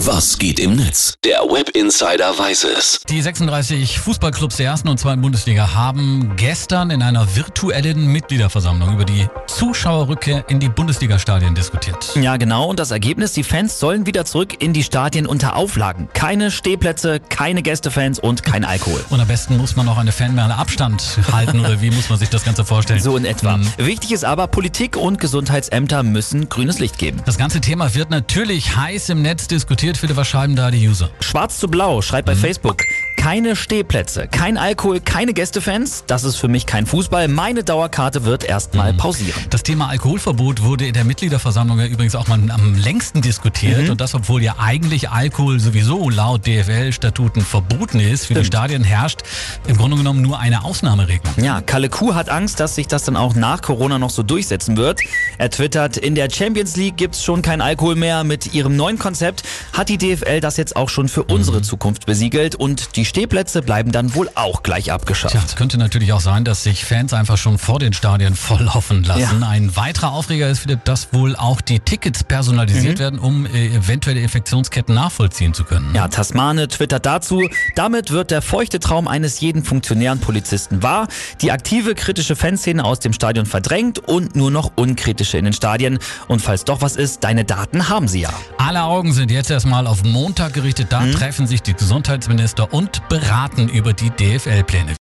Was geht im Netz? Der Web Insider weiß es. Die 36 Fußballclubs der ersten und zweiten Bundesliga haben gestern in einer virtuellen Mitgliederversammlung über die Zuschauerrückkehr in die Bundesliga-Stadien diskutiert. Ja, genau. Und das Ergebnis, die Fans sollen wieder zurück in die Stadien unter Auflagen. Keine Stehplätze, keine Gästefans und kein Alkohol. Und am besten muss man noch eine Fanmeile Abstand halten oder wie muss man sich das Ganze vorstellen? So in etwa. Mhm. Wichtig ist aber, Politik und Gesundheitsämter müssen grünes Licht geben. Das ganze Thema wird natürlich heiß im Netz diskutiert. Philipp, was schreiben da die User? Schwarz zu blau schreibt bei Mhm. Facebook. Keine Stehplätze, kein Alkohol, keine Gästefans. Das ist für mich kein Fußball. Meine Dauerkarte wird erstmal Mhm. pausieren. Das Thema Alkoholverbot wurde in der Mitgliederversammlung ja übrigens auch mal am längsten diskutiert. Mhm. Und das, obwohl ja eigentlich Alkohol sowieso laut DFL-Statuten verboten ist. Für die Stadien herrscht im Grunde genommen nur eine Ausnahmeregelung. Ja, Kalle Kuh hat Angst, dass sich das dann auch nach Corona noch so durchsetzen wird. Er twittert, in der Champions League gibt's schon kein Alkohol mehr. Mit ihrem neuen Konzept hat die DFL das jetzt auch schon für Mhm. unsere Zukunft besiegelt und die Stehplätze bleiben dann wohl auch gleich abgeschafft. Tja, es könnte natürlich auch sein, dass sich Fans einfach schon vor den Stadien volllaufen lassen. Ja. Ein weiterer Aufreger ist, Philipp, dass wohl auch die Tickets personalisiert werden, um äh, eventuelle Infektionsketten nachvollziehen zu können. Ja, Tasmane twittert dazu, damit wird der feuchte Traum eines jeden funktionären Polizisten wahr. Die aktive kritische Fanszene aus dem Stadion verdrängt und nur noch unkritische in den Stadien. Und falls doch was ist, deine Daten haben sie ja. Alle Augen sind jetzt erstmal auf Montag gerichtet. Da treffen sich die Gesundheitsminister und beraten über die DFL-Pläne.